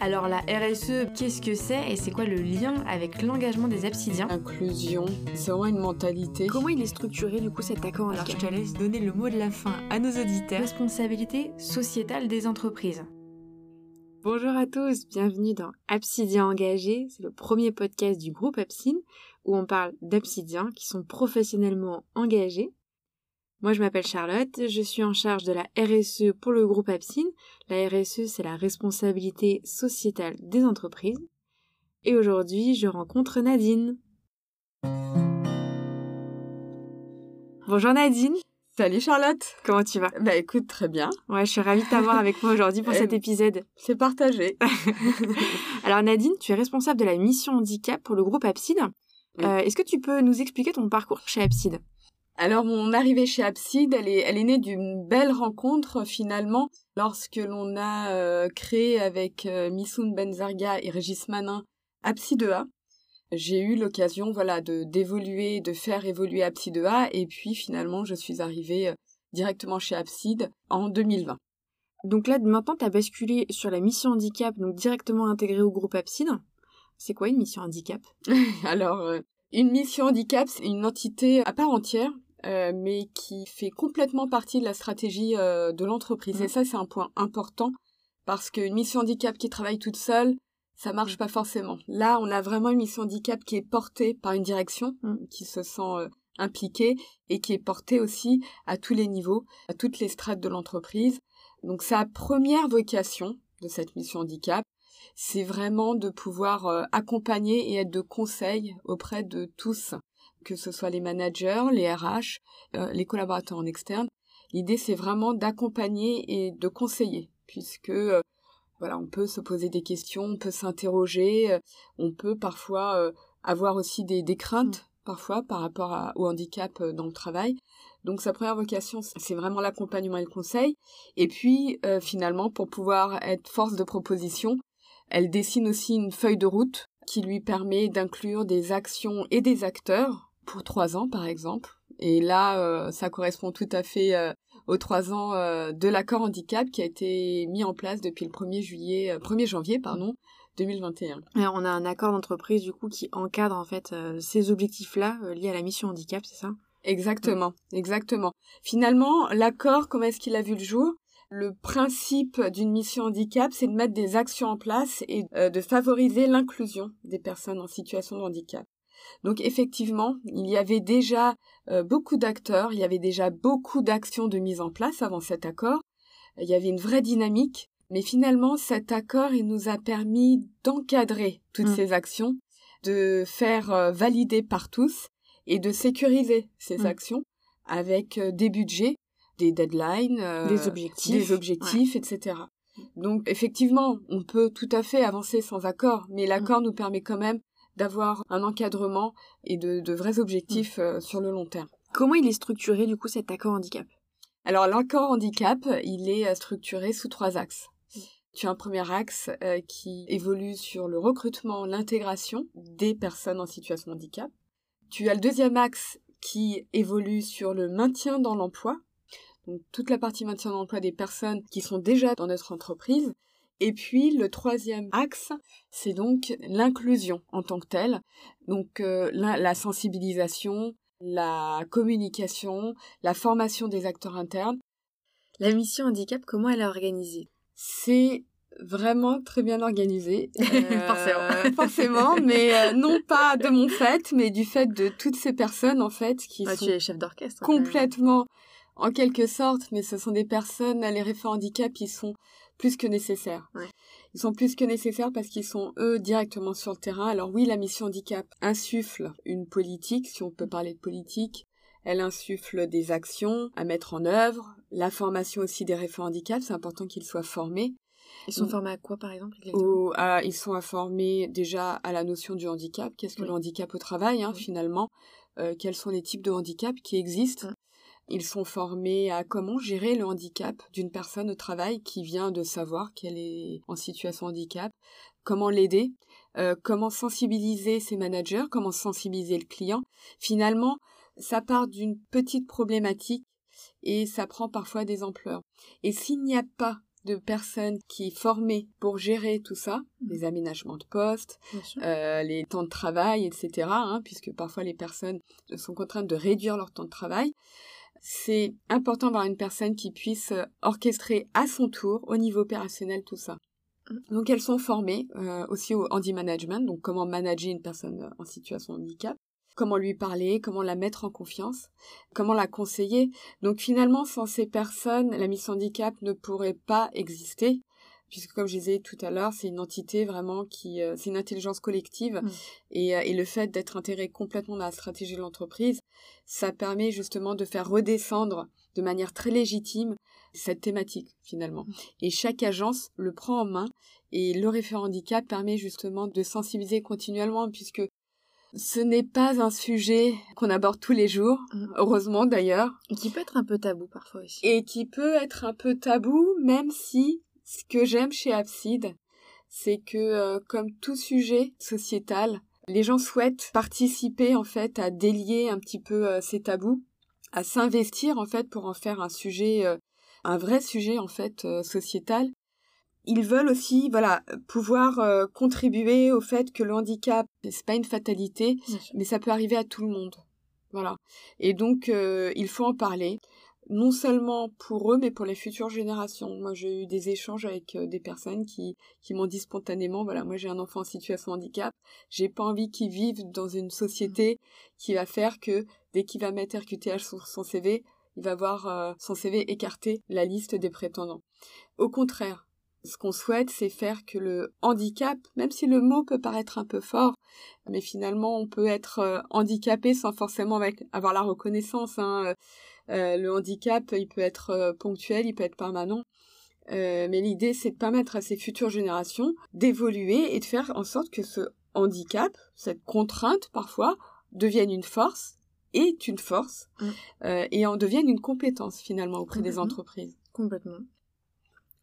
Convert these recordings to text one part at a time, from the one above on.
Alors la RSE, qu'est-ce que c'est et c'est quoi le lien avec l'engagement des absidiens Inclusion, c'est vraiment une mentalité. Comment il est structuré du coup cet accord Alors je te laisse donner le mot de la fin à nos auditeurs. Responsabilité sociétale des entreprises. Bonjour à tous, bienvenue dans Absidiens engagés. C'est le premier podcast du groupe Absine où on parle d'absidiens qui sont professionnellement engagés moi, je m'appelle Charlotte, je suis en charge de la RSE pour le groupe Absine. La RSE, c'est la responsabilité sociétale des entreprises. Et aujourd'hui, je rencontre Nadine. Bonjour Nadine. Salut Charlotte. Comment tu vas? Bah écoute, très bien. Ouais, je suis ravie de t'avoir avec moi aujourd'hui pour cet épisode. C'est partagé. Alors Nadine, tu es responsable de la mission handicap pour le groupe Abside. Euh, est-ce que tu peux nous expliquer ton parcours chez Abside alors mon arrivée chez Abside, elle est, elle est née d'une belle rencontre finalement lorsque l'on a euh, créé avec euh, Missoun Benzarga et Régis Manin Abside J'ai eu l'occasion voilà de d'évoluer, de faire évoluer Abside et puis finalement je suis arrivée euh, directement chez Abside en 2020. Donc là maintenant tu as basculé sur la mission handicap donc directement intégrée au groupe Abside. C'est quoi une mission handicap? Alors une mission handicap, c'est une entité à part entière euh, mais qui fait complètement partie de la stratégie euh, de l'entreprise. Et mmh. ça, c'est un point important parce qu'une mission handicap qui travaille toute seule, ça marche pas forcément. Là, on a vraiment une mission handicap qui est portée par une direction mmh. qui se sent euh, impliquée et qui est portée aussi à tous les niveaux, à toutes les strates de l'entreprise. Donc sa première vocation de cette mission handicap, c'est vraiment de pouvoir accompagner et être de conseil auprès de tous que ce soit les managers, les RH, euh, les collaborateurs en externe. L'idée, c'est vraiment d'accompagner et de conseiller, puisque euh, voilà, on peut se poser des questions, on peut s'interroger, euh, on peut parfois avoir aussi des, craintes, mm. parfois par rapport au handicap dans le travail. Donc sa première vocation, c'est vraiment l'accompagnement et le conseil. Et puis finalement, pour pouvoir être force de proposition, elle dessine aussi une feuille de route qui lui permet d'inclure des actions et des acteurs pour trois ans, par exemple. Et là, euh, ça correspond tout à fait euh, aux trois ans euh, de l'accord handicap qui a été mis en place depuis le 1er juillet, 1er janvier, pardon, 2021. Alors, on a un accord d'entreprise du coup qui encadre en fait ces objectifs-là liés à la mission handicap, c'est ça? Exactement, exactement. Finalement, l'accord, comment est-ce qu'il a vu le jour? Le principe d'une mission handicap, c'est de mettre des actions en place et de favoriser l'inclusion des personnes en situation de handicap. Donc effectivement, il y avait déjà euh, beaucoup d'acteurs, il y avait déjà beaucoup d'actions de mise en place avant cet accord. Il y avait une vraie dynamique, mais finalement cet accord, il nous a permis d'encadrer toutes mmh. ces actions, de faire euh, valider par tous et de sécuriser ces mmh. actions avec euh, des budgets, des deadlines, des objectifs, des objectifs, etc. Donc effectivement, on peut tout à fait avancer sans accord, mais mmh. l'accord nous permet quand même d'avoir un encadrement et de, vrais objectifs mm. euh, sur le long terme. Comment il est structuré du coup cet accord handicap? Alors l'accord handicap, il est euh, structuré sous trois axes. Tu as un premier axe euh, qui évolue sur le recrutement, l'intégration des personnes en situation de handicap. Tu as le deuxième axe qui évolue sur le maintien dans l'emploi, donc toute la partie maintien dans l'emploi des personnes qui sont déjà dans notre entreprise et puis le troisième axe, c'est donc l'inclusion en tant que telle. Donc euh, la, sensibilisation, la communication, la formation des acteurs internes. La mission handicap, comment elle est organisée? C'est vraiment très bien organisé. Euh, forcément. mais euh, non pas de mon fait, mais du fait de toutes ces personnes en fait qui ah, sont tu es chef d'orchestre complètement, en quelque sorte, mais ce sont des personnes, les référents handicap, ils sont plus que nécessaires. Ils sont plus que nécessaires parce qu'ils sont eux directement sur le terrain. Alors oui, la mission handicap insuffle une politique, si on peut parler de politique. Elle insuffle des actions à mettre en œuvre, la formation aussi des référents handicap, c'est important qu'ils soient formés. Ils sont formés à quoi, par exemple Ils sont formés déjà à la notion du handicap. Qu'est-ce que le handicap au travail, hein, finalement? Euh, Quels sont les types de handicap qui existent? Ils sont formés à comment gérer le handicap d'une personne au travail qui vient de savoir qu'elle est en situation de handicap, comment l'aider, euh, comment sensibiliser ses managers, comment sensibiliser le client. Finalement, ça part d'une petite problématique et ça prend parfois des ampleurs. Et s'il n'y a pas de personnes qui est formée pour gérer tout ça, Mhm. les aménagements de poste, euh, les temps de travail, etc., hein, puisque parfois les personnes sont contraintes de réduire leur temps de travail. C'est important d'avoir une personne qui puisse euh, orchestrer à son tour, au niveau opérationnel, tout ça. Mhm. Donc elles sont formées euh, aussi au handy management, donc comment manager une personne euh, en situation de handicap, comment lui parler, comment la mettre en confiance, comment la conseiller. Donc finalement, sans ces personnes, la mission handicap ne pourrait pas exister, puisque comme je disais tout à l'heure, c'est une entité vraiment qui, euh, c'est une intelligence collective, Mm. et, euh, et le fait d'être intégré complètement dans la stratégie de l'entreprise, ça permet justement de faire redescendre de manière très légitime cette thématique finalement. Mm. Et chaque agence le prend en main et le référent handicap permet justement de sensibiliser continuellement puisque ce n'est pas un sujet qu'on aborde tous les jours, Mm. heureusement d'ailleurs, Qui peut être un peu tabou parfois aussi. et qui peut être un peu tabou, même si ce que j'aime chez Abside, c'est que euh, comme tout sujet sociétal, les gens souhaitent participer en fait à délier un petit peu euh, ces tabous, à s'investir en fait pour en faire un sujet, euh, un vrai sujet en fait sociétal. Ils veulent aussi, voilà, pouvoir contribuer au fait que le handicap, c'est pas une fatalité, mais ça peut arriver à tout le monde. Voilà. Et donc, il faut en parler, non seulement pour eux, mais pour les futures générations. Moi, j'ai eu des échanges avec euh, des personnes qui, qui m'ont dit spontanément, voilà, moi j'ai un enfant en situation de handicap, j'ai pas envie qu'il vive dans une société qui va faire que dès qu'il va mettre RQTH sur son CV, il va voir euh, son CV écarter la liste des prétendants. Au contraire, ce qu'on souhaite, c'est faire que le handicap, même si le mot peut paraître un peu fort, mais finalement on peut être euh, handicapé sans forcément avec, avoir la reconnaissance. Hein. Euh, le handicap, il peut être euh, ponctuel, il peut être permanent. Euh, mais l'idée, c'est de permettre à ces futures générations d'évoluer et de faire en sorte que ce handicap, cette contrainte parfois, devienne une force, est une force, Mm. euh, et en devienne une compétence finalement auprès des entreprises. Complètement.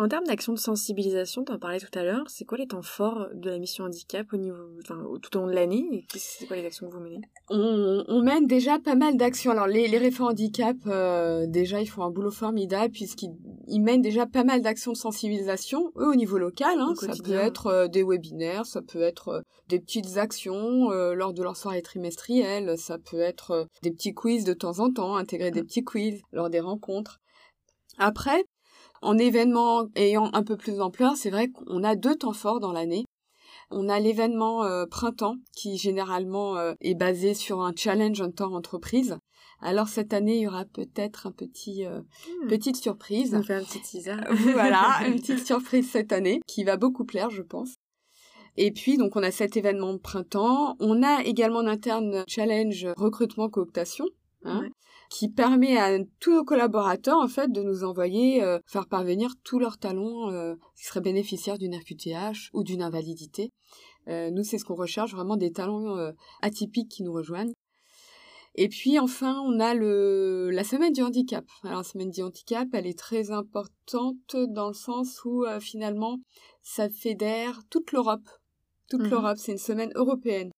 En termes d'action de sensibilisation, tu en parlais tout à l'heure, c'est quoi les temps forts de la mission handicap au niveau, enfin, tout au long de l'année c'est quoi les actions que vous menez? On, on mène déjà pas mal d'actions. Alors les, les référents handicap, euh, déjà, ils font un boulot formidable puisqu'ils ils mènent déjà pas mal d'actions de sensibilisation, eux au niveau local. Hein. Au Ça peut être euh, des webinaires, ça peut être euh, des petites actions lors de leur soirée trimestrielle, ça peut être des petits quiz de temps en temps, intégrer des petits quiz lors des rencontres. Après, en événements ayant un peu plus d'ampleur, c'est vrai qu'on a deux temps forts dans l'année. On a l'événement euh, printemps qui généralement euh, est basé sur un challenge en temps entreprise. Alors cette année, il y aura peut-être un petit euh, Hmm. petite surprise. On fait un petit teaser. voilà, une petite surprise cette année qui va beaucoup plaire, je pense. Et puis donc on a cet événement de printemps. On a également en interne challenge recrutement cooptation. Hein, Ouais. qui permet à tous nos collaborateurs en fait de nous envoyer euh, faire parvenir tous leurs talents euh, qui seraient bénéficiaires d'une RQTH ou d'une invalidité. Euh, nous c'est ce qu'on recherche vraiment des talents atypiques qui nous rejoignent. Et puis enfin, on a le la semaine du handicap. Alors la semaine du handicap, elle est très importante dans le sens où finalement ça fédère toute l'Europe. Toute Mhm. l'Europe, c'est une semaine européenne.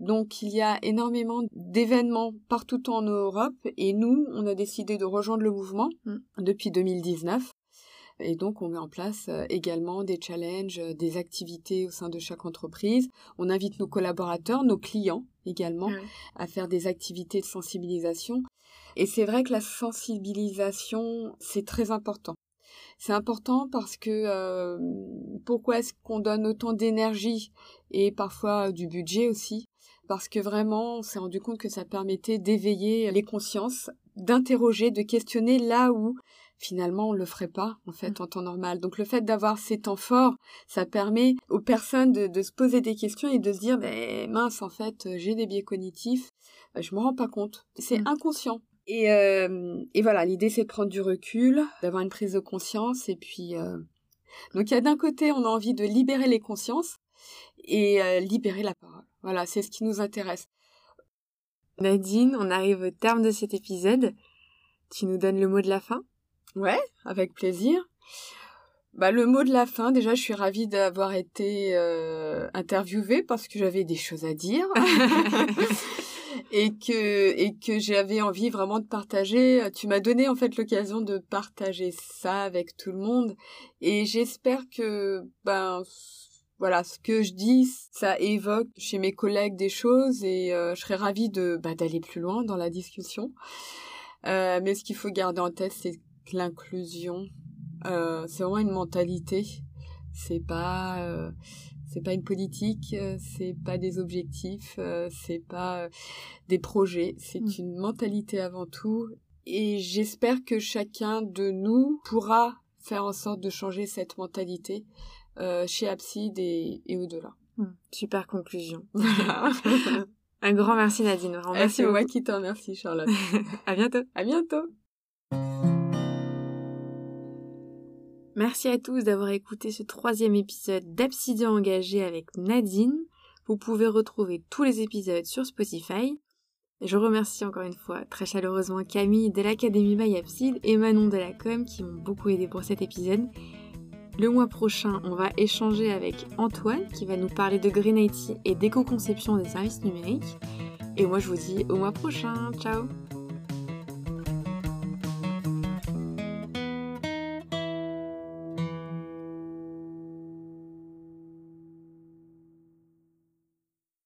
Donc il y a énormément d'événements partout en Europe et nous, on a décidé de rejoindre le mouvement Mm. depuis 2019. Et donc on met en place euh, également des challenges, euh, des activités au sein de chaque entreprise. On invite nos collaborateurs, nos clients également à faire des activités de sensibilisation. Et c'est vrai que la sensibilisation, c'est très important. C'est important parce que euh, pourquoi est-ce qu'on donne autant d'énergie et parfois du budget aussi Parce que vraiment, on s'est rendu compte que ça permettait d'éveiller les consciences, d'interroger, de questionner là où finalement on le ferait pas en fait en temps normal. Donc le fait d'avoir ces temps forts, ça permet aux personnes de, de se poser des questions et de se dire ben mince en fait j'ai des biais cognitifs, je me rends pas compte, c'est Mm. inconscient. Et, euh, et voilà, l'idée c'est de prendre du recul, d'avoir une prise de conscience et puis euh, donc il y a d'un côté on a envie de libérer les consciences et euh, libérer la parole. Voilà, c'est ce qui nous intéresse. Nadine, on arrive au terme de cet épisode. Tu nous donnes le mot de la fin? Ouais, avec plaisir. Bah, le mot de la fin, déjà, je suis ravie d'avoir été euh, interviewée parce que j'avais des choses à dire. et que et que j'avais envie vraiment de partager. Tu m'as donné en fait l'occasion de partager ça avec tout le monde et j'espère que ben voilà ce que je dis ça évoque chez mes collègues des choses et euh, je serais ravie de bah, d'aller plus loin dans la discussion. Euh, mais ce qu'il faut garder en tête c'est que l'inclusion euh, c'est vraiment une mentalité. C'est pas euh, c'est pas une politique, euh, c'est pas des objectifs, euh, c'est pas des projets, c'est Mm. une mentalité avant tout. Et j'espère que chacun de nous pourra faire en sorte de changer cette mentalité euh, chez Abside et, et au-delà. Hmm, Super conclusion. Un grand merci Nadine. Vraiment, Ah, merci c'est moi qui te remercie, Charlotte. À bientôt. à bientôt. Merci à tous d'avoir écouté ce troisième épisode d'Absidian engagé avec Nadine. Vous pouvez retrouver tous les épisodes sur Spotify. Je remercie encore une fois très chaleureusement Camille de l'Académie by Abside et Manon de la Com qui m'ont beaucoup aidé pour cet épisode. Le mois prochain, on va échanger avec Antoine qui va nous parler de Green IT et d'éco-conception des services numériques. Et moi, je vous dis au mois prochain. Ciao